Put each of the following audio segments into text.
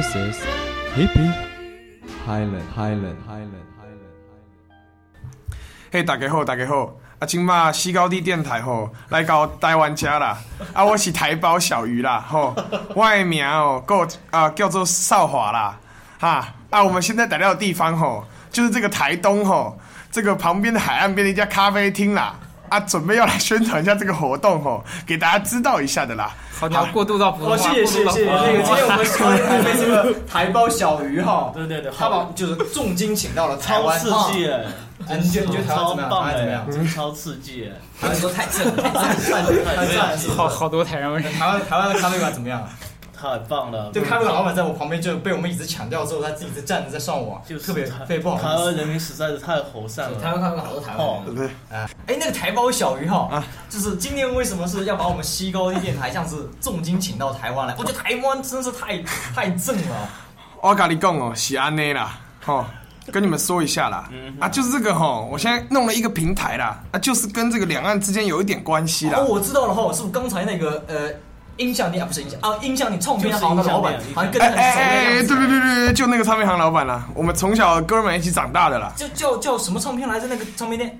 This is Hippie Highland Highland Highland Highland. 嘿，大家好，大家好！啊，今嘛西高地电台吼来到台湾家啦！啊，我是台胞小鱼啦，吼，我的名哦，够啊叫做少华啦，哈啊，我们现在来到的地方吼，就是这个台东吼，这个旁边的海岸边的一家咖啡厅啦，啊，准备要来宣传一下这个活动哦，给大家知道一下的啦。好，你要过渡到普通哦，话。谢谢谢谢。那个今天我们高台被这个台胞小鱼哈，对对对，他把就是重金请到了台超湾，刺激耶！啊你觉得你觉得台湾怎么样？台超棒湾怎么样？哎，真的超刺激耶！台湾说 太正了，太赞了，太赞了！是不是好好多台湾人。台湾台湾的咖啡馆怎么样？太棒了！这个咖啡馆老板在我旁边就被我们椅子抢掉之后，他自己在站着在上网，就特别台特别不好台意思。湾人民实在是太和善了。台湾咖啡馆好多台湾人。对不对？哎，那个台胞小鱼哈，就是今天为什么是要把我们西高地电台像是重金请到台湾来？我觉得台湾真是太太正了。我跟你讲哦，是安内啦，哦，跟你们说一下啦，啊，就是这个哈，我现在弄了一个平台啦，啊，就是跟这个两岸之间有一点关系啦哦，。我知道了哈，是不是刚才那个呃音响店啊，不是音响啊，音响你唱片行的老板好像跟他很熟的哎，样子。对对对对对，就那个唱片行老板啦，我们从小哥们一起长大的啦。就叫叫什么唱片来着？那个唱片店？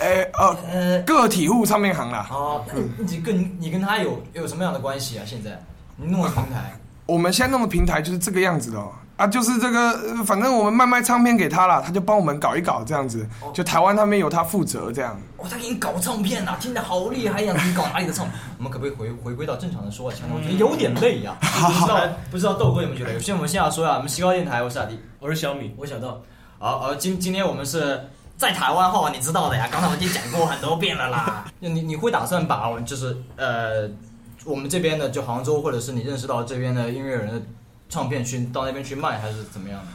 哎哦，呃，个体户唱片行啦。哦，那你跟你跟他有有什么样的关系啊？现在你弄了平台，我们现在弄的平台就是这个样子的哦。啊，就是这个，呃反正我们卖卖唱片给他了，他就帮我们搞一搞这样子。就台湾那边由他负责这样。哇，他给你搞唱片啊，听着好厉害呀！你搞哪里的唱片？我们可不可以回回归到正常的说话腔？我觉得有点累呀。不知道不知道豆哥有没有觉得？有些我们现在说啊，我们西高电台，我是阿迪，我是小米，我小豆。好，呃，今今天我们是在台湾话，你知道的呀，刚才我已经讲过很多遍了啦。你你会打算把我们就是呃，我们这边的就杭州或者是你认识到这边的音乐人的唱片去到那边去卖，还是怎么样的？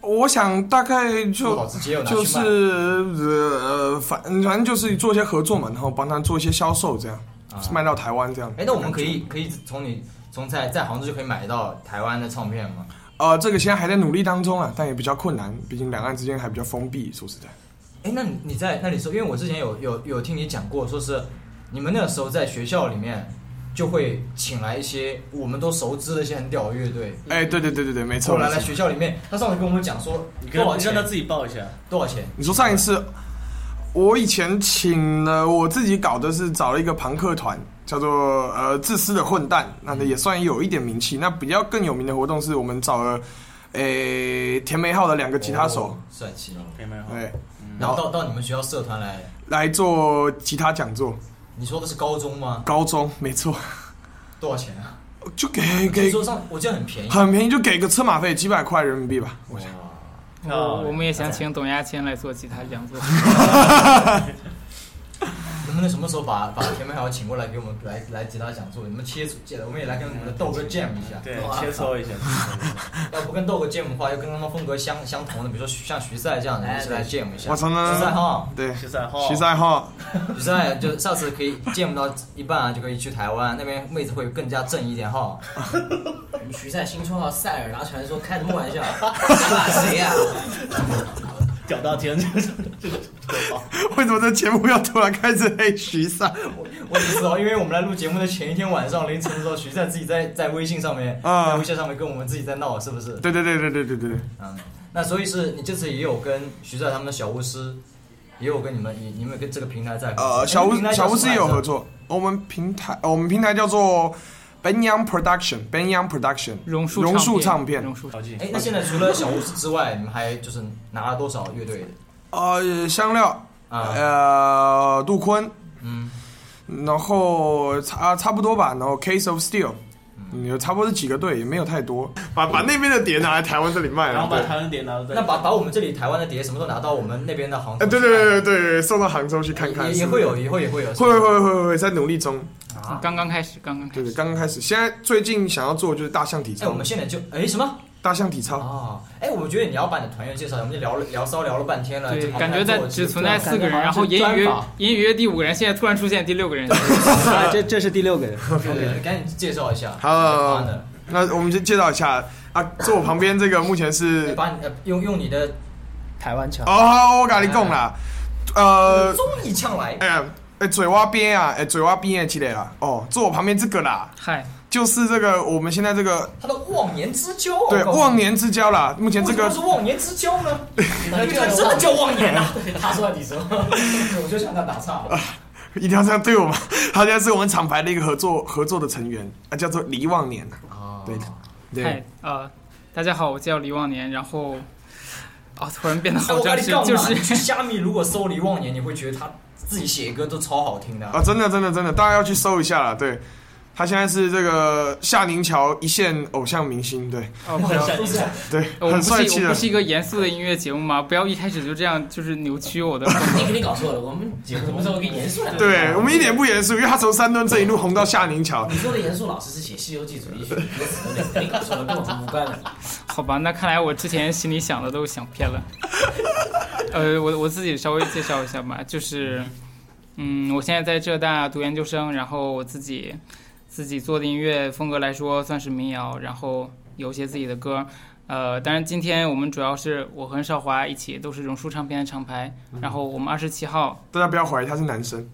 我想大概就就是卖呃，反反正就是做一些合作嘛，然后帮他做一些销售这样，啊卖到台湾这样。哎，那我们可以可以从你从在在杭州就可以买到台湾的唱片吗？呃，这个现在还在努力当中啊，但也比较困难，毕竟两岸之间还比较封闭。说实在，哎，那你你在那里说，因为我之前有有有听你讲过，说是你们那个时候在学校里面就会请来一些我们都熟知的一些很屌的乐队，哎，对对对对对，没错。后来来学校里面，他上次跟我们讲说你多少钱跟你让他自己报一下。多少钱？你说上一次，我以前请了我自己搞的是找了一个朋克团，叫做呃自私的混蛋，那也算有一点名气。那比较更有名的活动是我们找了，诶、田梅浩的两个吉他手，哦帅气。可以吗？对，然后到到你们学校社团来，来做吉他讲座。你说的是高中吗？高中没错，多少钱啊？就给给桌上我记得很便宜。很便宜，就给个车马费几百块人民币吧。我想，我我们也想请董亚千来做吉他讲座。能不能什么时候把把田美豪请过来给我们来来吉他讲座？你们切磋，我们也来跟我们的豆哥 jam 一下。对，切磋一下。要不跟豆哥 jam 的话，要跟他们风格相相同的，比如说像徐赛这样的，一起来 jam 一下。我操那徐赛哈，对，徐赛浩，徐赛浩，徐赛就下次可以 jam 到一半啊，就可以去台湾那边妹子会更加正一点哈。徐赛新绰号塞尔达传说，开什么玩笑？谁呀？屌到天，这个这个。为什么这节目要突然开始 黑徐赛？我我也知道，因为我们来录节目的前一天晚上凌晨的时候，徐赛自己在在微信上面，啊在微信上面跟我们自己在闹，是不是？对对对对对对对。嗯，那所以是你这次也有跟徐赛他们的小巫师，也有跟你们，你你们跟这个平台在呃，小巫小巫师也有合作。我们平台，呃我们平台叫做 Ben Yang Production，Ben Yang Production，榕树榕树唱唱片。榕树。哎，那现在除了小巫师之外，你们还就是拿了多少乐队的？呃，香料，啊。呃，杜坤，嗯，然后差差不多吧，然后 Case of Steel，嗯，有差不多是几个队，也没有太多。把把那边的碟拿来台湾这里卖了，然后把台湾碟拿到这里。那把把我们这里台湾的碟什么都拿到我们那边的杭对对对对对，送到杭州去看看，也也会有，以后也会有，会会会会会在努力中。啊。刚刚开始，刚刚开对对，始。刚刚开始，现在最近想要做就是大象体哎，操我，们现在就哎什么大象体操。啊？哎，我觉得你要把你的团员介绍，我们就聊了聊骚聊了半天了，对，感觉在只存在四个人，然后隐隐约隐隐约第五个人，现在突然出现第六个人。啊，这这是第六个人。对对对，赶紧介绍一下。好那我们就介绍一下啊，坐我旁边这个目前哎是把你呃用用你的台湾腔。哦，我跟你讲啦，呃，综艺腔来，哎呀，哎，嘴蛙边啊，哎，嘴蛙边的之类啦，哦，坐我旁边这个啦，嗨，就是这个我们现在这个他的忘年之交，对忘年之交啦，目前这个是忘年之交呢？那这真的叫忘年啊！他说你说，我就想他打岔了。一定要这样对我吗，他现在是我们厂牌的一个合作合作的成员啊，叫做黎忘年啊对对嗨，呃，大家好，我叫李忘年，然后，啊，突然变得哎好正式，我跟你讲嘛，就是你去虾米如果搜李忘年，你会觉得他自己写歌都超好听的。啊，真的真的真的，大家要去搜一下了，对。他现在是这个夏宁桥一线偶像明星，对哦，对，我很帅气的不是我不。是一个严肃的音乐节目吗？不要一开始就这样，就是扭曲我的风格。你肯定搞错了，我们节目什么时候跟严肃两个字对我们一点不严肃，因为他从三墩这一路红到夏宁桥。你说的严肃老师是写《西游记》主题曲歌词的，肯定搞错了，跟我们无关了。好吧，那看来我之前心里想的都想偏了。呃，我我自己稍微介绍一下吧，就是，嗯，我现在在浙大读研究生，然后我自己自己做的音乐风格来说算是民谣，然后有一些自己的歌。呃，当然今天我们主要是我和少华一起都是榕树唱片的厂牌，然后我们二十七号，大家不要怀疑他是男生，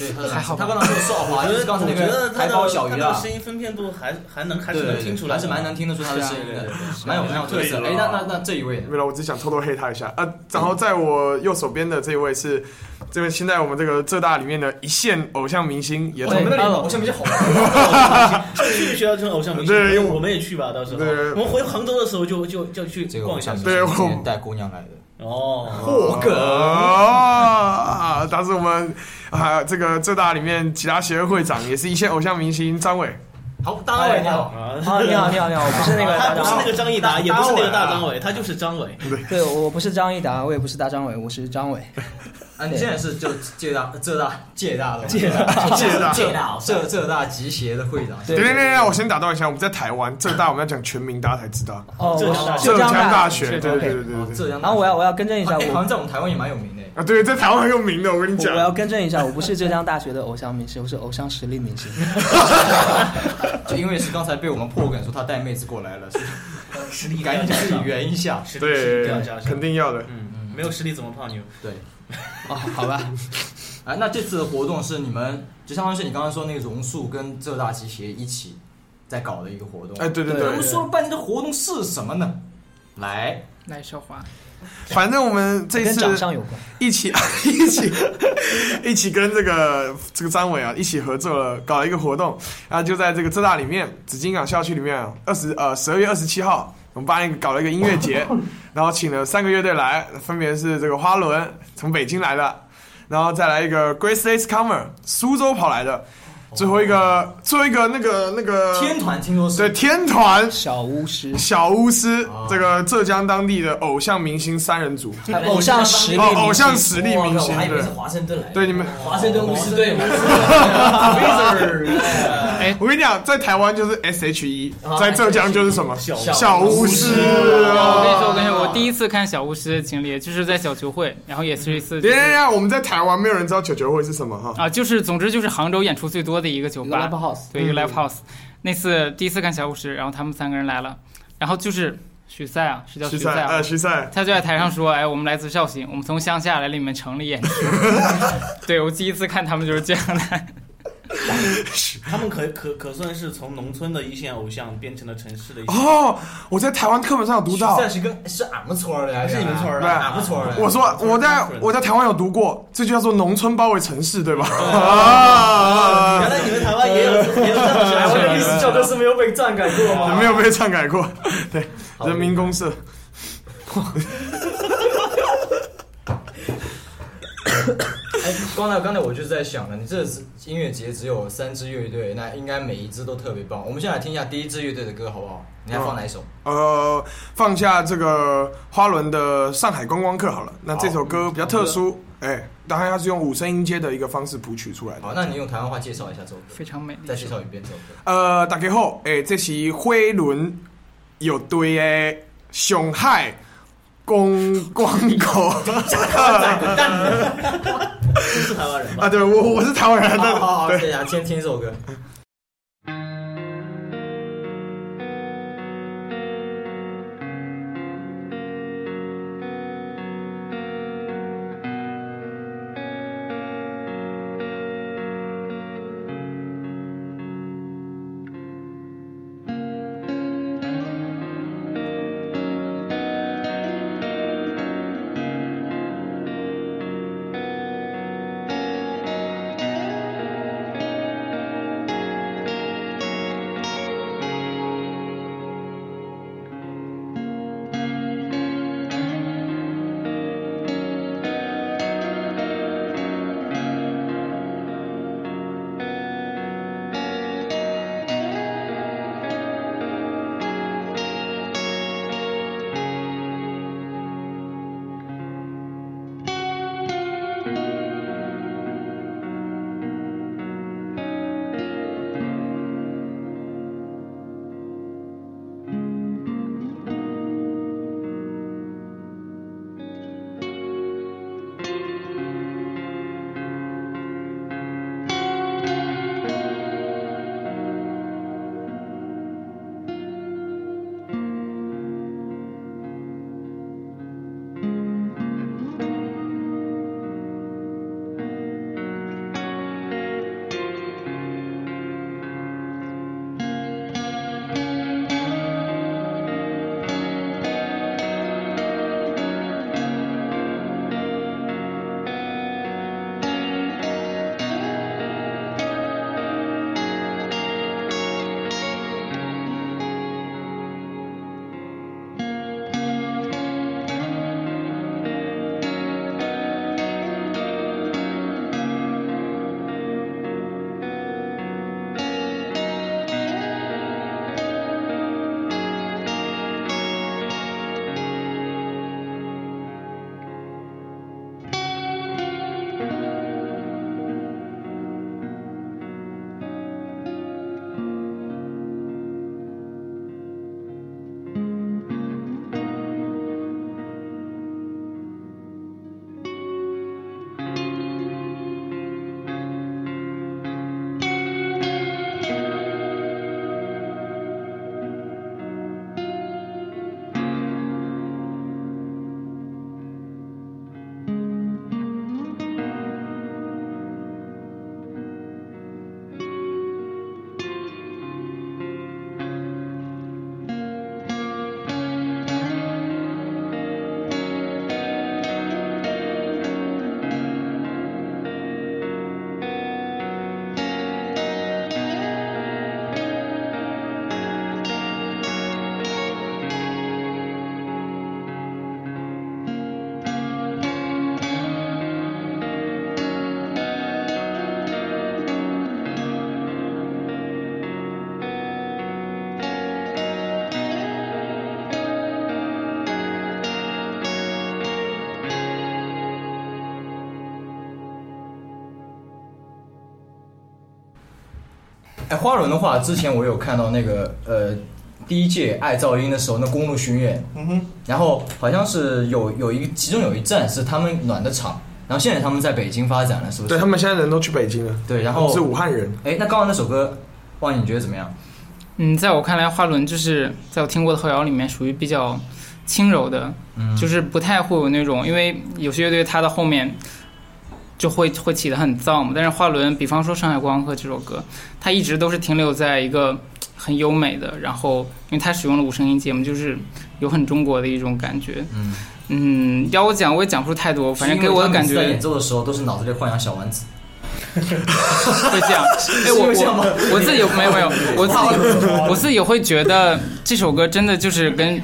对，他还好他刚刚说少华，就是刚才那我觉得他个台胞的小鱼啊，他的声音分辨度还还能还是能听出来，还是蛮能听得出他的声音的是啊对对对，蛮有蛮有特色。哎，那那那这一位为了，我只想偷偷黑他一下啊。然后在我右手边的这一位是这位现在我们这个浙大里面的一线偶像明星，也从我们那里偶像明星好玩。去学校就是偶像明星，对我们也去吧，到时候对我们回杭州的时候就就就去这个逛一下。对带姑娘来的。哦，霍格啊，他是我们啊这个浙大里面其他协会会长，也是一线偶像明星张伟。好，大伟你好。啊，你好，你好，你好，我不是那个大张他不是那个张益达，也不是那个大张伟，他就是张伟。对，我不是张益达，我也不是大张伟，我是张伟。啊，你现在是就浙大浙大浙大的浙大，借大浙大，浙浙大集协的会长。对对对对对，我先打断一下，我们在台湾浙大，我们要讲全名，大家才知道。哦，浙江大学浙江大大学，对对对对对对。浙江。然后我要我要更正一下，哎，好我像在我们台湾也蛮有名的。啊，对，在台湾很有名的，我跟你讲我我。要更正一下，我不是浙江大学的偶像明星，我是偶像实力明星。就因为是刚才被我们破梗说他带妹子过来了，实力赶紧自己圆一下。对肯定要的。嗯嗯，没有实力怎么泡妞？对，哦，好吧，哎，那这次的活动是你们就相当于是你刚刚说那个榕树跟浙大集协一起在搞的一个活动。哎，对对对对我们，说了半天这活动是什么呢？来，来少华，反正我们这跟次长相有关。一起 一起 一起跟这个这个张伟啊一起合作了，搞了一个活动，然后就在这个浙大里面紫金港校区里面，二十呃十二月二十七号，我们办一个搞了一个音乐节，然后请了三个乐队来，分别是这个花轮从北京来的，然后再来一个 Grace Lace Comer 苏州跑来的，最后一个最后一个那个那个天团听说是。对天团。小巫师，小巫师，这个浙江当地的偶像明星三人组，偶像实力哦，偶像实力明星，对。华盛顿。对你们，华盛顿巫师队嘛。我跟你讲，在台湾就是 S H E，在浙江就是什么？小小巫师。我跟你说，我啊。跟你说，我第一次看小巫师的经历就是在小球会，然后也是一次、别别别，我们在台湾没有人知道小球会是什么哈。啊，就是总之就是杭州演出最多的一个酒一个吧 live house 对，一个 live house。那次第一次看小五十，然后他们三个人来了，然后就是许赛啊，是叫徐赛，许赛啊呃，，徐赛，他就在台上说：“哎，我们来自绍兴，我们从乡下来你们城里演出。”对我第一次看他们就是这样的。他们可可可算是从农村的一线偶像变成了城市的一线。哦，我在台湾课本上有读到。算是跟是俺们村儿的，还是你们村儿的对俺们村儿的。我说我在我在台湾有读过，这就叫做农村包围城市，对吧？原啊来你们台湾也有也有这样的哎我学校的是没有被篡改过吗？没有被篡改过。对，人民公社。哎，刚才刚才我就在想了，你这次音乐节只有三支乐队，那应该每一支都特别棒。我们先来听一下第一支乐队的歌，好不好？你要放哪一首？呃，放下这个花轮的《上海观光客》好了。那这首歌比较特殊，哎，当然它是用五声音阶的一个方式谱曲出来的。好，那你用台湾话介绍一下这首歌，非常美丽。再介绍一遍这首歌。呃，大家好，哎、这是花轮乐队的上海公光口 真是台湾人吧？啊，对我我是台湾人，好好好，对对呀，先听这首歌。花轮的话，之前我有看到那个呃，第一届爱噪音的时候，那公路巡演，嗯哼，然后好像是有有一其中有一站是他们暖的场，然后现在他们在北京发展了，是不是？对他们现在人都去北京了，对，然后是武汉人。哎，那刚刚那首歌，哇你觉得怎么样？嗯，在我看来，花轮就是在我听过的后摇里面属于比较轻柔的，嗯就是不太会有那种，因为有些乐队它的后面就会会起得很燥嘛。但是华伦，比方说《上海观光客》这首歌，它一直都是停留在一个很优美的，然后因为它使用了五声音阶嘛，就是有很中国的一种感觉。嗯嗯，要我讲我也讲不出太多，反正给我的感是因为他们在演，奏的时候都是脑子里幻想小丸子。会这样。哎，我我我自己没有没有，我自己 我自己会觉得这首歌真的就是跟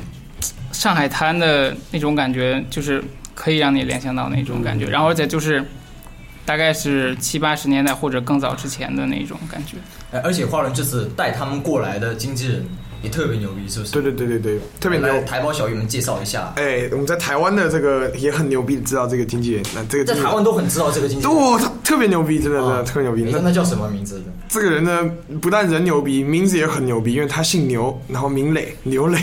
上海滩的那种感觉，就是可以让你联想到那种感觉，然后而且就是大概是七八十年代或者更早之前的那种感觉。而且花轮这次带他们过来的经纪人也特别牛逼，是不是？对对对对对，特别牛来。台胞小鱼们介绍一下，哎，我们在台湾的这个也很牛逼，知道这个经纪人，那这个在台湾都很知道这个经纪人。哇，他特别牛逼，真的真的啊特别牛逼。那那叫什么名字？这个人呢，不但人牛逼，名字也很牛逼，因为他姓牛，然后名磊，牛磊，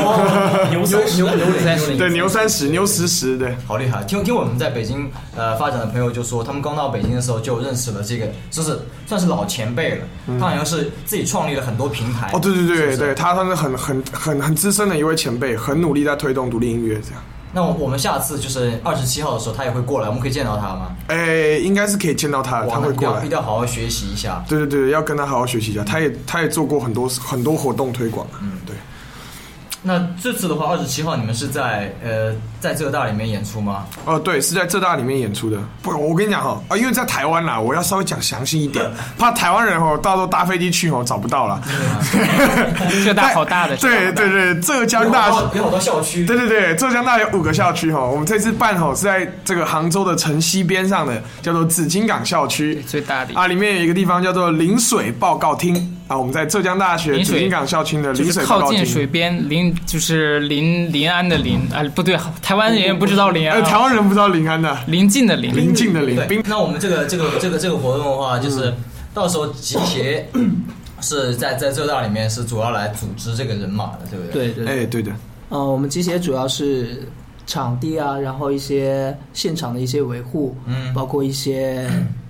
牛三十，牛牛脸，牛对，牛三十，牛十十，对。好厉害！听听我们在北京呃发展的朋友就说，他们刚到北京的时候就认识了这个，就是算是老前辈了。他好像是自己创立了很多平台。哦，对对对对，他算是很很很很资深的一位前辈，很努力在推动独立音乐，这样。那我我们下次就是二十七号的时候，他也会过来，我们可以见到他吗？哎，应该是可以见到他的，他会过来那一定要一。定要好好学习一下。对对对，要跟他好好学习一下。他也他也做过很多很多活动推广啊。那这次的话，二十七号你们是在呃在浙大里面演出吗？哦，对，是在浙大里面演出的。不，我跟你讲哈，啊，因为在台湾啦，我要稍微讲详细一点，怕台湾人哦，到时候搭飞机去哦找不到了。浙大好大的，对对对，浙江大学。有好多校区。对对对，浙江大有五个校区哈，我们这次办吼是在这个杭州的城西边上的，叫做紫金港校区最大的啊，里面有一个地方叫做临水报告厅啊，我们在浙江大学临水紫金港校区的临水。靠近水边，临就是临临安的临啊，不对，台湾人也不知道临安呃，啊，台湾人不知道临安的，临近的临，临近的临。对，那我们这个这个这个这个活动的话，就是到时候集协是在在浙大里面是主要来组织这个人马的，对不对？对对，哎，对的，呃，我们集协主要是场地啊，然后一些现场的一些维护，嗯。包括一些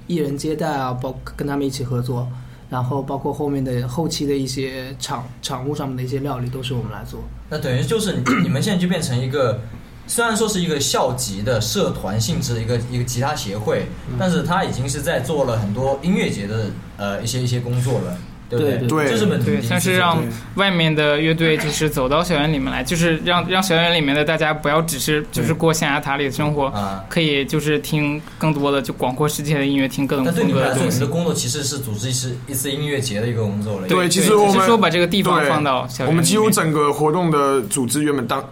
艺人接待啊，包跟他们一起合作，然后包括后面的后期的一些场场务上面的一些料理都是我们来做。那等于就是你你们现在就变成一个，虽然说是一个校级的社团性质的一个一个吉他协会，但是他已经是在做了很多音乐节的呃一些一些工作了，对对对这是本对，像是让外面的乐队就是走到校园里面来，就是让让校园里面的大家不要只是就是过象牙塔里的生活，啊。可以就是听更多的就广阔世界的音乐，听各种但对风你们来说，格的东西你的。工作其实是组织一次一次音乐节的一个工作了。对其实我们是说把这个地方放到我们几乎整个活动的组织原本当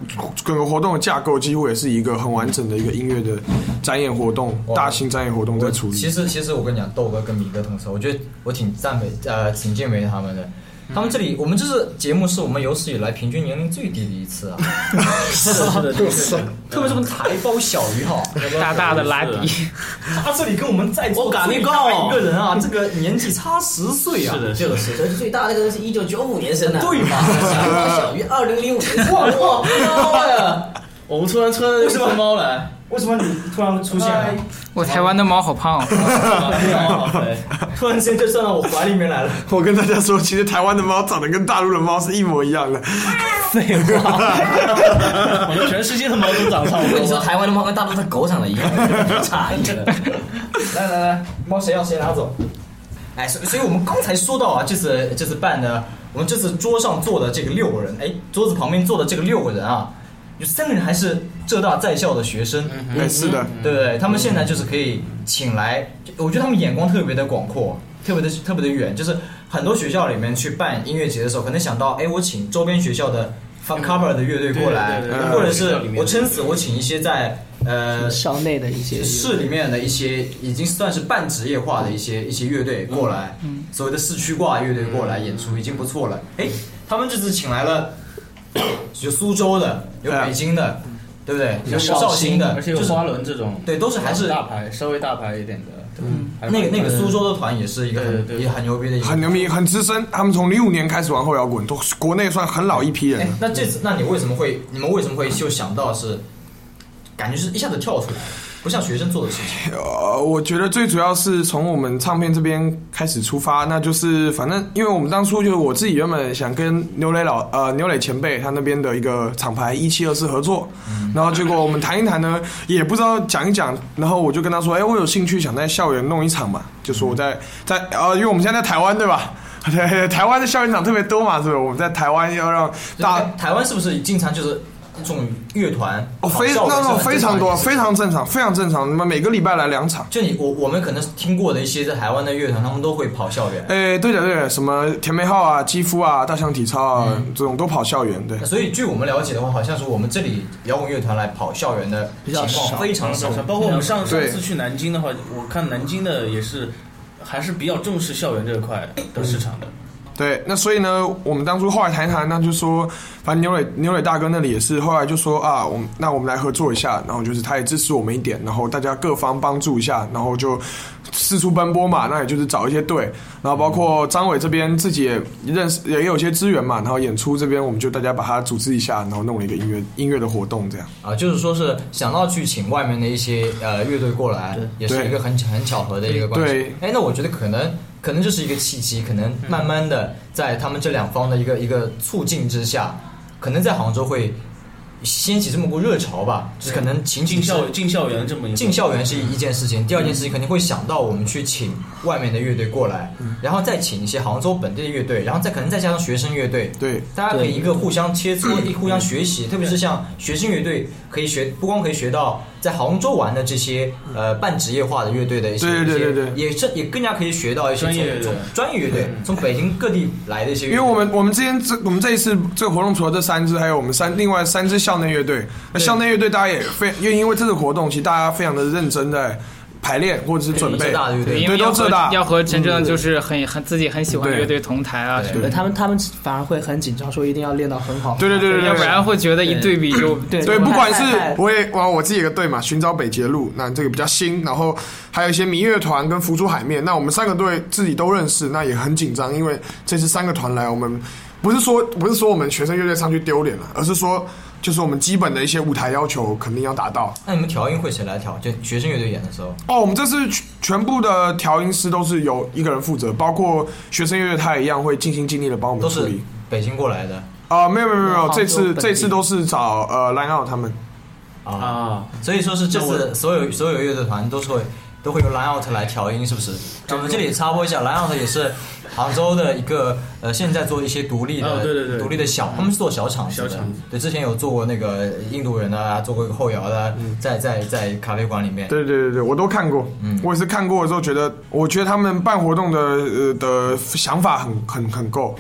整个活动的架构几乎也是一个很完整的一个音乐的展演活动，大型展演活动在处理。其实其实我跟你讲，豆哥跟米哥同时，我觉得我挺赞美呃挺敬佩他们的。他们这里，我们这次节目是我们有史以来平均年龄最低的一次啊，是的，就是特别是我们台胞小鱼哈，大大的拉迪，他这里跟我们在座最大一个人啊，这个年纪差十岁啊，是的，是的，所以最大的那个人是一九九五年生的，对嘛？小猫小鱼二零零五。年 哇，哇，妈呀！我们突然穿为什么？猫来？为什么你突然出现了？我台湾的猫好胖哦，突然间就站到我怀里面来了。我跟大家说，其实台湾的猫长得跟大陆的猫是一模一样的。废话，我们全世界的猫都长差不我跟你说，多。台湾的猫跟大陆的狗长得一样，差一个。来来来，猫谁要谁拿走。哎，所以所以我们刚才说到啊，这次这次办的，我们这次桌上坐的这个六个人，哎，桌子旁边坐的这个六个人啊，有三个人还是浙大在校的学生，哎，是的，对不对？他们现在就是可以请来，我觉得他们眼光特别的广阔，特别的特别的远，就是很多学校里面去办音乐节的时候，可能想到，哎，我请周边学校的 fun cover 的乐队过来，对对对或者是我撑死我请一些在呃校内的一些市里面的一些已经算是半职业化的一些一些乐队过来，所谓的市区挂乐队过来演出已经不错了。哎，他们这次请来了有苏州的，有北京的，对不对？有绍兴的，而且有花轮这种，对，都是还是大牌，稍微大牌一点的。嗯，那个那个苏州的团也是一个对对也很牛逼的一个，很牛逼，很资深。他们从零五年开始玩后摇滚，都国内算很老一批人那这次那你为什么会你们为什么会就想到是，感觉是一下子跳出来，不像学生做的事情。呃，我觉得最主要是从我们唱片这边开始出发，那就是反正因为我们当初就是我自己原本想跟牛磊老呃牛磊前辈他那边的一个厂牌一七二四合作，然后结果我们谈一谈呢，也不知道讲一讲，然后我就跟他说，哎，我有兴趣想在校园弄一场嘛，就说我在在呃，因为我们现在在台湾对吧？对，台湾的校园场特别多嘛，是不是？我们在台湾要让大哎台湾是不是经常就是这种乐团哦，非那种非常多，非常正常，非常正常。那么每个礼拜来两场。就你我我们可能听过的一些在台湾的乐团，他们都会跑校园。哎，对的对的，什么甜美号啊、肌肤啊、大象体操啊，这种都跑校园。对，所以据我们了解的话，好像是我们这里摇滚乐团来跑校园的情况非常少，包括我们上上次去南京的话，我看南京的也是还是比较重视校园这一块的市场的。对，那所以呢，我们当初后来谈一谈，那就说，反正牛磊牛磊大哥那里也是，后来就说啊，我们那我们来合作一下，然后就是他也支持我们一点，然后大家各方帮助一下，然后就四处奔波嘛，那也就是找一些队，然后包括张伟这边自己也认识，也有一些资源嘛，然后演出这边我们就大家把它组织一下，然后弄了一个音乐音乐的活动这样。啊，就是说是想到去请外面的一些呃乐队过来，也是一个很很巧合的一个关系对。哎，那我觉得可能可能这是一个契机，可能慢慢的在他们这两方的一个一个促进之下，可能在杭州会掀起这么股热潮吧，就是可能请进校进校园这么一个进校园是一件事情，第二件事情肯定会想到我们去请外面的乐队过来，然后再请一些杭州本地的乐队，然后再可能再加上学生乐队，对，大家可以一个互相切磋，一互相学习，特别是像学生乐队，可以学不光可以学到在杭州玩的这些呃半职业化的乐队的一些，对对对对对。也是也更加可以学到一些专业乐队从从专业乐队从北京各地来的一些乐队，因为我们我们之前这我们这一次这个活动除了这三支，还有我们三另外三支校内乐队。那校内乐队大家也非因为因为这次活动，其实大家非常的认真在排练或者是准备。对，因对，为要和都浙大要和真正嗯就是很很自己很喜欢的乐队同台啊什么的。他们他们反而会很紧张，说一定要练到很好。对对对对对要不然会觉得一对比就对对，不管是我也我我自己一个队嘛，寻找北捷路，那这个比较新，然后还有一些民乐团跟浮出海面，那我们三个队自己都认识，那也很紧张，因为这次三个团来，我们不是说不是说我们学生乐队上去丢脸了，而是说就是我们基本的一些舞台要求肯定要达到。那你们调音会谁来调？就学生乐队演的时候，哦，我们这次全全部的调音师都是由一个人负责，包括学生乐队他也一样会尽心尽力的帮我们都是处理。北京过来的啊、没有没有没有没有，这次这次都是找呃 Line Out 他们。啊，所以说是这次所有所有乐队团都是会都会由 Line Out 来调音，是不是？我们这里插播一下，Line Out 也是杭州的一个呃，现在做一些独立的、哦对对对独立的小，他们是做小厂子的。对，之前有做过那个印度人的啊，做过一个后摇的，在在在咖啡馆里面。对对对对，我都看过，嗯我也是看过之后觉得，我觉得他们办活动的呃的想法很很很够。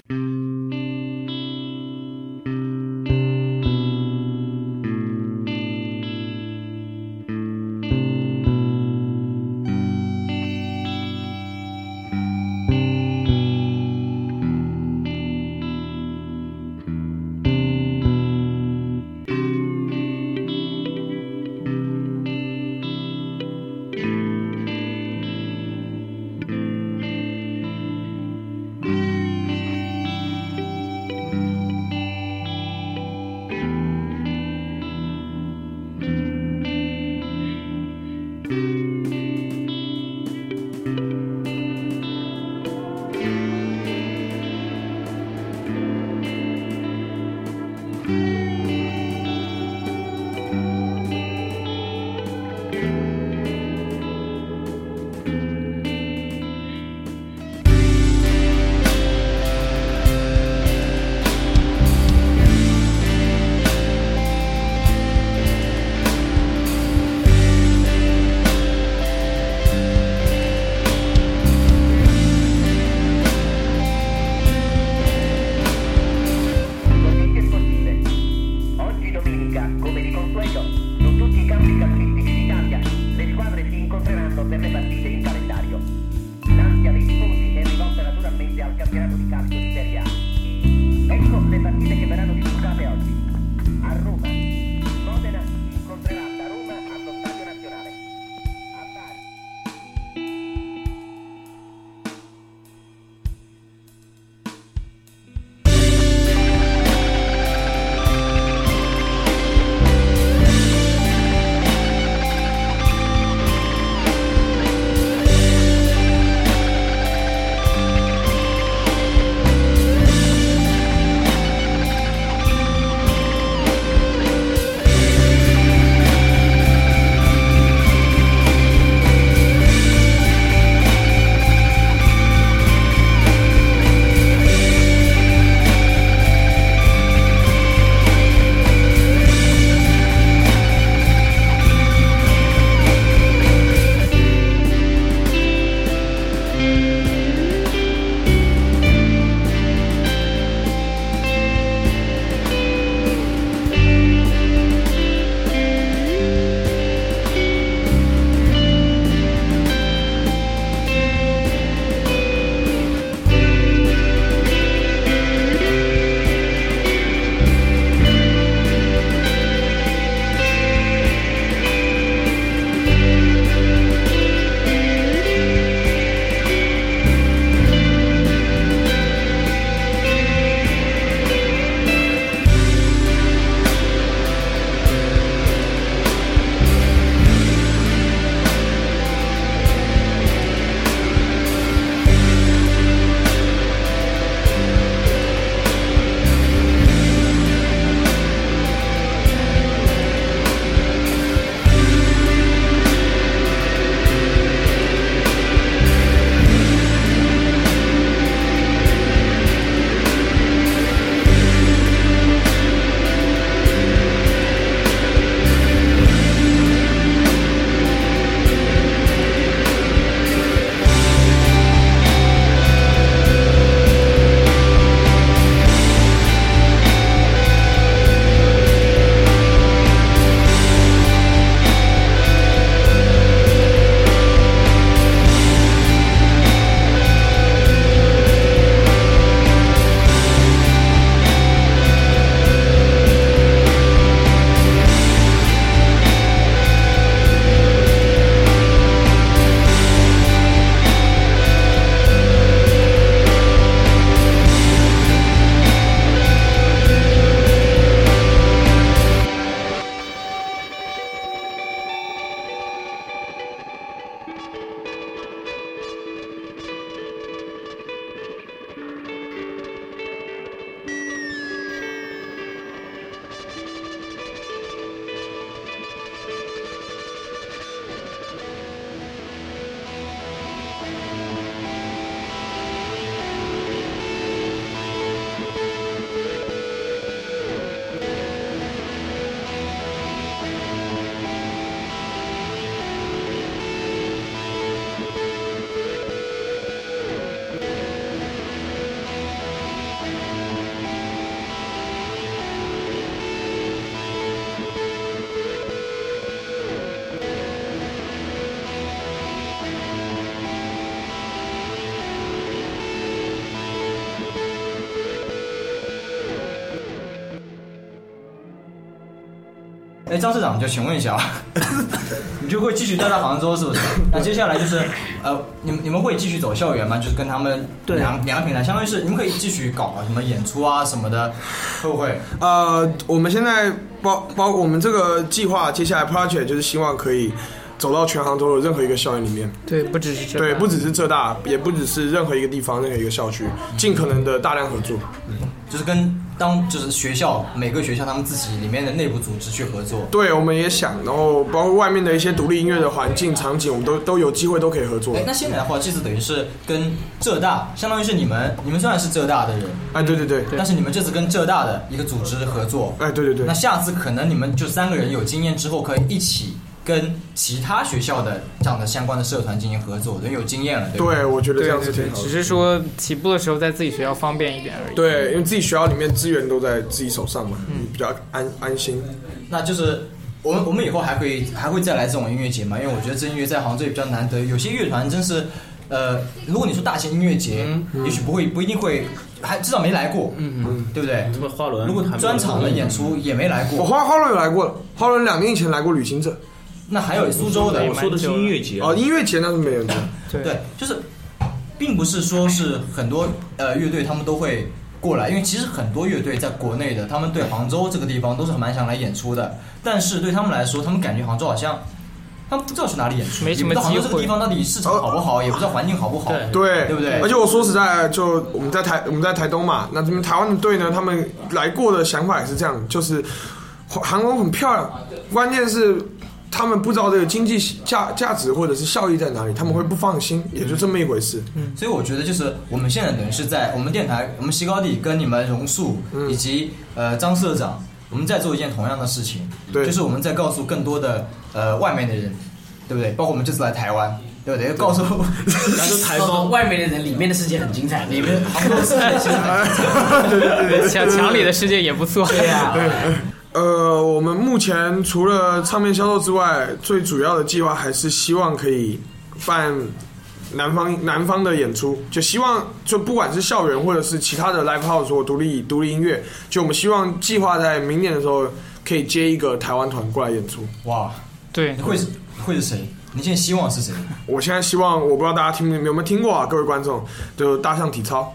哎，张社长，就请问一下，啊，你就会继续待在杭州是不是？那接下来就是呃，你们你们会继续走校园吗？就是跟他们对两两个平台，相当于是你们可以继续搞什么演出啊什么的，会不会？呃，我们现在包包括我们这个计划，接下来 project 就是希望可以走到全杭州的任何一个校园里面。对，不只是这，对，不只是浙大，也不只是任何一个地方、任何一个校区，尽可能的大量合作。就是跟当就是学校每个学校他们自己里面的内部组织去合作。对，我们也想，然后包括外面的一些独立音乐的环境场景，我们都都有机会都可以合作哎，。那现在的话，这次等于是跟浙大，相当于是你们你们虽然是浙大的人，哎，对对对，但是你们这次跟浙大的一个组织合作。哎，对对对那。下次可能你们就三个人有经验之后，可以一起跟其他学校的这样的相关的社团进行合作，等于有经验了，对？对，我觉得这样子挺好。只是说起步的时候在自己学校方便一点而已。对，因为自己学校里面资源都在自己手上嘛，嗯比较安安心。那就是我们我们以后还会还会再来这种音乐节嘛？因为我觉得这音乐在杭州也比较难得，有些乐团真是，呃，如果你说大型音乐节，也许不会不一定会，还至少没来过，嗯嗯，对不对？什么花轮？如果专场的演出也没来过，我花花轮有来过了，花轮两年以前来过旅行者。那还有苏州的，我说的是音乐节哦，音乐节那是没有的。对对，就是，并不是说是很多呃乐队他们都会过来，因为其实很多乐队在国内的，他们对杭州这个地方都是蛮想来演出的，但是对他们来说，他们感觉杭州好像。他们不知道去哪里演出，没什么也不知道杭州机会这个地方到底市场好不好，也不知道环境好不好，对对不对？而且我说实在，就我们在台我们在台东嘛，那这边台湾的队呢，他们来过的想法也是这样，就是杭州很漂亮，关键是他们不知道这个经济价价值或者是效益在哪里，他们会不放心，也就这么一回事。嗯所以我觉得就是我们现在等于是在我们电台，我们西高地跟你们榕树以及呃张社长，我们在做一件同样的事情，对就是我们在告诉更多的呃外面的人，对不对？包括我们这次来台湾，对不对？告诉 然后台风外面的人，里面的世界很精彩，里面杭州世界很精彩。对对对对，墙墙里的世界也不错。对呀、呃，我们目前除了唱片销售之外，最主要的计划还是希望可以办南方南方的演出，就希望就不管是校园或者是其他的 live house 或独立独立音乐，就我们希望计划在明年的时候可以接一个台湾团过来演出。哇，对，会是会是谁？你现在希望是谁？我现在希望，我不知道大家听有没有听过啊，各位观众，就大象体操。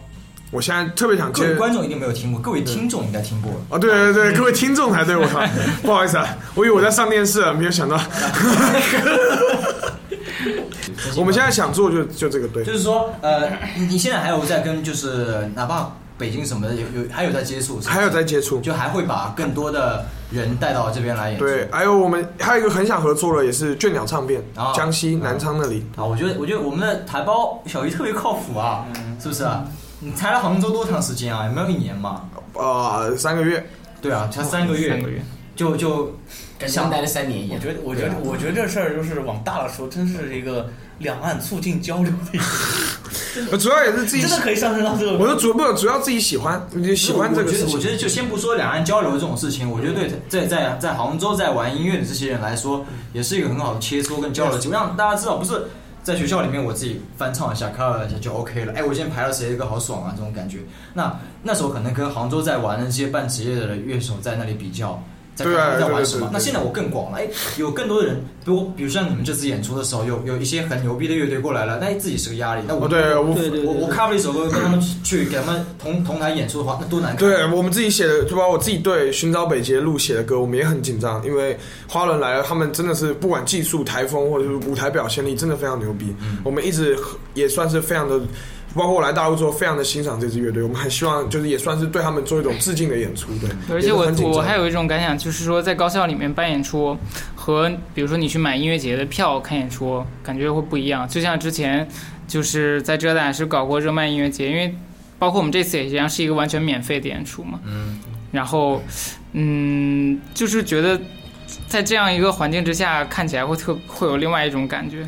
我现在特别想接各位观众一定没有听过，各位听众应该听过。啊，对对对，各位听众才对，我操，不好意思啊，我以为我在上电视啊，没有想到。我们现在想做就就这个对，就是说，呃，你你现在还有在跟就是哪怕北京什么的有有还有在接触，是是还有在接触，就还会把更多的人带到这边来演出。对，还有我们还有一个很想合作的，也是倦鸟唱片，哦江西南昌那里。啊，我觉得我觉得我们的台胞小鱼特别靠谱啊，是不是啊？你才来杭州多长时间啊？有没有一年嘛？呃，三个月。对啊，才三个月，三个月，就就跟上待了三年一样。我觉得，我觉得，我觉得这事儿就是往大了说，真是一个两岸促进交流的一个，呃主要也是自己真的可以上升到这个。我说主不主要自己喜欢，你喜欢这个事情。我觉得，我觉得就先不说两岸交流这种事情，我觉得对在在在杭州在玩音乐的这些人来说，也是一个很好的切磋跟交流的机会，让大家知道不是。在学校里面，我自己翻唱一下、cover 一下就 OK 了。哎，我今天排了谁的歌，好爽啊！这种感觉。那那时候可能跟杭州在玩的这些半职业的乐手在那里比较，在看他们在玩什么。那现在我更广了，哎，有更多的人，比如比如像你们这次演出的时候，有有一些很牛逼的乐队过来了，那自己是个压力。那我、哦对我我我 cover 一首歌，跟他们去给他们同同台演出的话，那多难看。对我们自己写的，就把我自己对《寻找北极的路》写的歌，我们也很紧张，因为花轮来了，他们真的是不管技术、台风或者是舞台表现力，真的非常牛逼。我们一直也算是非常的，包括我来大陆之后，非常的欣赏这支乐队。我们很希望就是也算是对他们做一种致敬的演出。对，而且我我还有一种感想，就是说在高校里面办演出，和比如说你去买音乐节的票看演出，感觉会不一样。就像之前就是在浙大是搞过热卖音乐节，因为包括我们这次也一样，是一个完全免费的演出嘛。嗯。然后，嗯，就是觉得在这样一个环境之下，看起来会特会有另外一种感觉。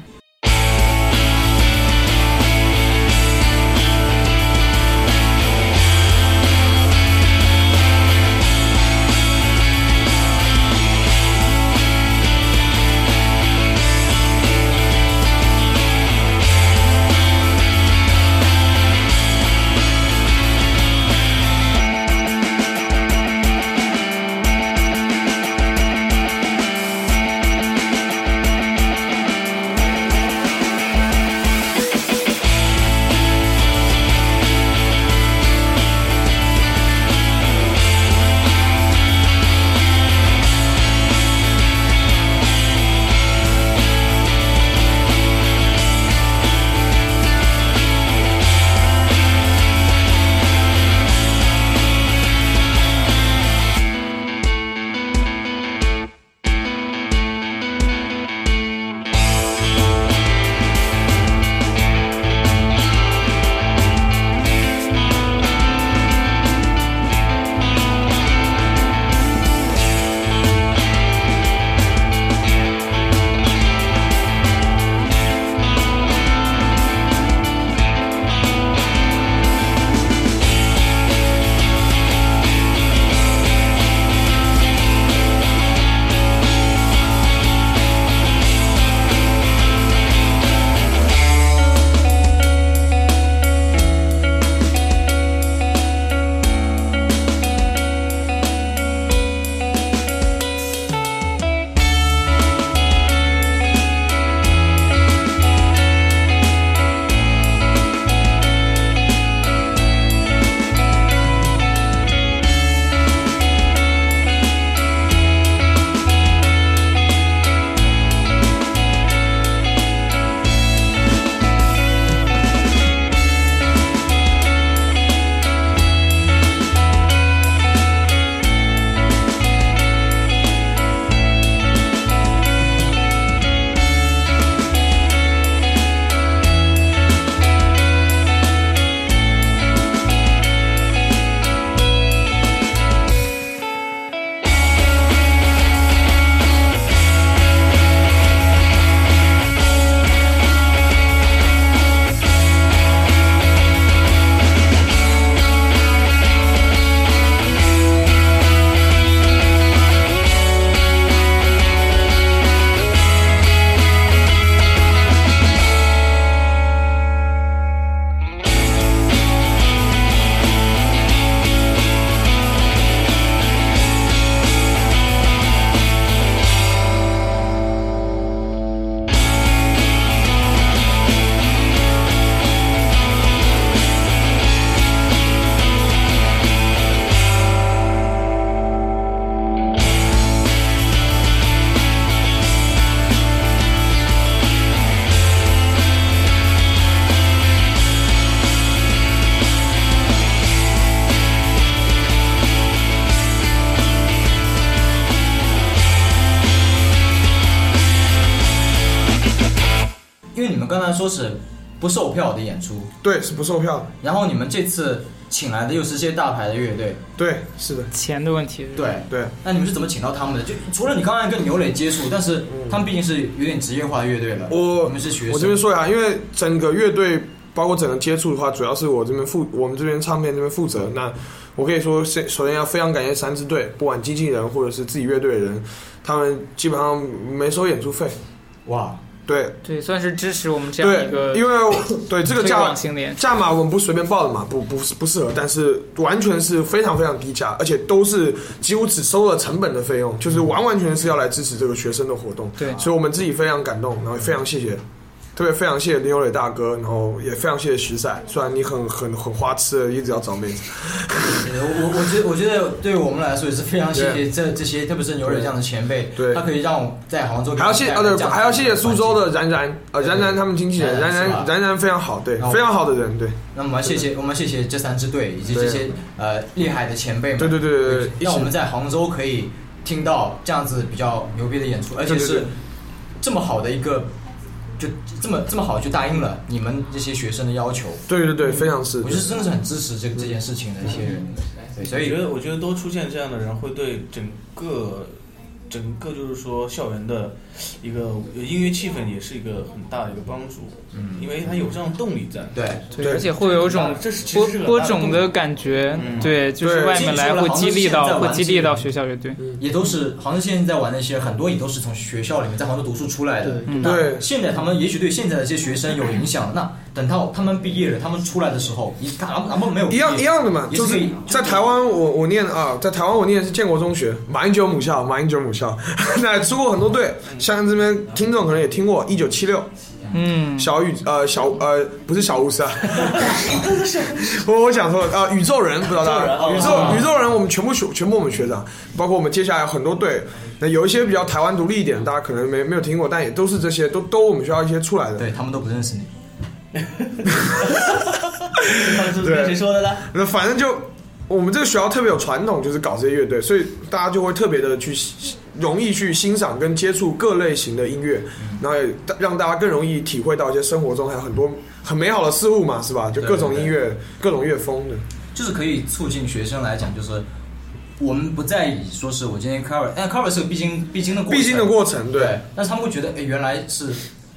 不售票的演出，对，是不售票的。然后你们这次请来的又是这些大牌的乐队，对，是的，钱的问题。对对。那你们是怎么请到他们的？就除了你刚才跟牛磊接触，但是他们毕竟是有点职业化的乐队了。我你们是学生，我这边说一下，因为整个乐队包括整个接触的话，主要是我这边负，我们这边唱片这边负责。那我可以说，先首先要非常感谢三支队，不管经纪人或者是自己乐队的人，他们基本上没收演出费。哇，对对，算是支持我们这样一个对，因为 对这个价价码我们不随便报的嘛，不不不适合，但是完全是非常非常低价，而且都是几乎只收了成本的费用，就是完完全全是要来支持这个学生的活动。对所以我们自己非常感动，然后也非常谢谢。特别非常谢谢林有磊大哥，然后也非常谢谢徐赛。虽然你很很很花痴的，一直要找妹子，我我我觉得我觉得对我们来说也是非常谢谢这这些，特别是牛磊这样的前辈，对。他可以让我在杭州还要谢啊对，还要谢谢苏州的然然呃然然他们经纪人然然然然非常好，对非常好的人，对。那我们要谢谢我们谢谢这三支队以及这些呃厉害的前辈们，对对对对对，让我们在杭州可以听到这样子比较牛逼的演出，而且是这么好的一个，就这么这么好就答应了你们这些学生的要求。对对对，非常是我觉得真的是很支持这这件事情的一些人，对，所以我觉得我觉得多出现这样的人，会对整个整个就是说校园的一个音乐气氛也是一个很大的一个帮助。嗯，因为他有这样动力在。对对，而且会有一种这是其播实播种的感觉，对，就是外面来会激励到，会激励到学校乐队。也都是杭州现在在玩那些很多也都是从学校里面在杭州读书出来的。对现在他们也许对现在的这些学生有影响，那等到他们毕业了，他们出来的时候，一他他们没有一样一样的嘛，就是在台湾我我念啊，在台湾我念的是建国中学，马英九母校，马英九母校，那出过很多队，像这边听众可能也听过，一九七六。嗯，小宇呃小呃不是小巫师啊，我我讲错了啊、宇宙人不知道大家。宇宙哦。宇宙人我们全部学全部我们学长，包括我们接下来很多队，那有一些比较台湾独立一点，大家可能没没有听过，但也都是这些都都我们学校一些出来的，对他们都不认识你。他们是跟谁说的呢？那反正就我们这个学校特别有传统，就是搞这些乐队，所以大家就会特别的去容易去欣赏跟接触各类型的音乐，然后也让大家更容易体会到一些生活中还有很多很美好的事物嘛，是吧？就各种音乐、各种乐风的。就是可以促进学生来讲，就是我们不在意说是我今天 cover，但 cover 是个必经必经的过程，必经的过程对对。但是他们会觉得，哎，原来是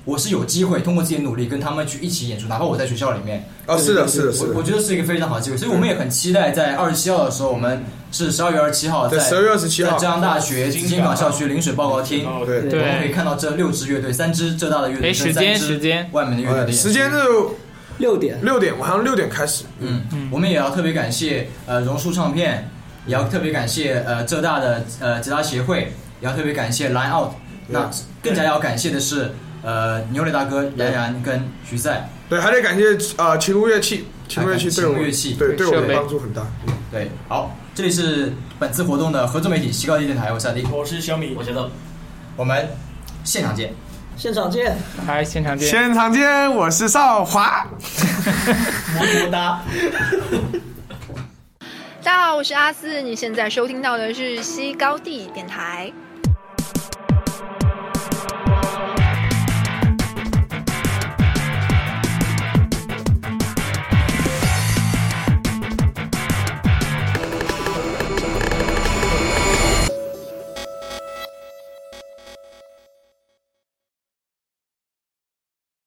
我是有机会通过自己的努力跟他们去一起演出，哪怕我在学校里面。哦是的是的是的。我我觉得是一个非常好的机会，所以我们也很期待在二十七号的时候，我们是十二月二十七号在十二月二十七号。在浙江大学紫金港校区临水报告厅，对。我们可以看到这六支乐队，三支浙大的乐队，哎时间时间。外面的乐队的呃，演出。时间是六点，六点，晚上六点开始。嗯，我们也要特别感谢呃榕树唱片，也要特别感谢呃浙大的呃吉他协会，也要特别感谢 Line Out。那更加要感谢的是呃牛磊大哥、然然跟徐赛。对，还得感谢呃秦如乐器，秦如乐器对我们秦如乐器对对我们帮助很大。对，好，这里是本次活动的合作媒体西高地电台，我是阿迪，我是小米，我觉得我们现场见。现场见，嗨现场见。现场见，我是少华。么么哒。大家好，我是阿四，你现在收听到的是西高地电台。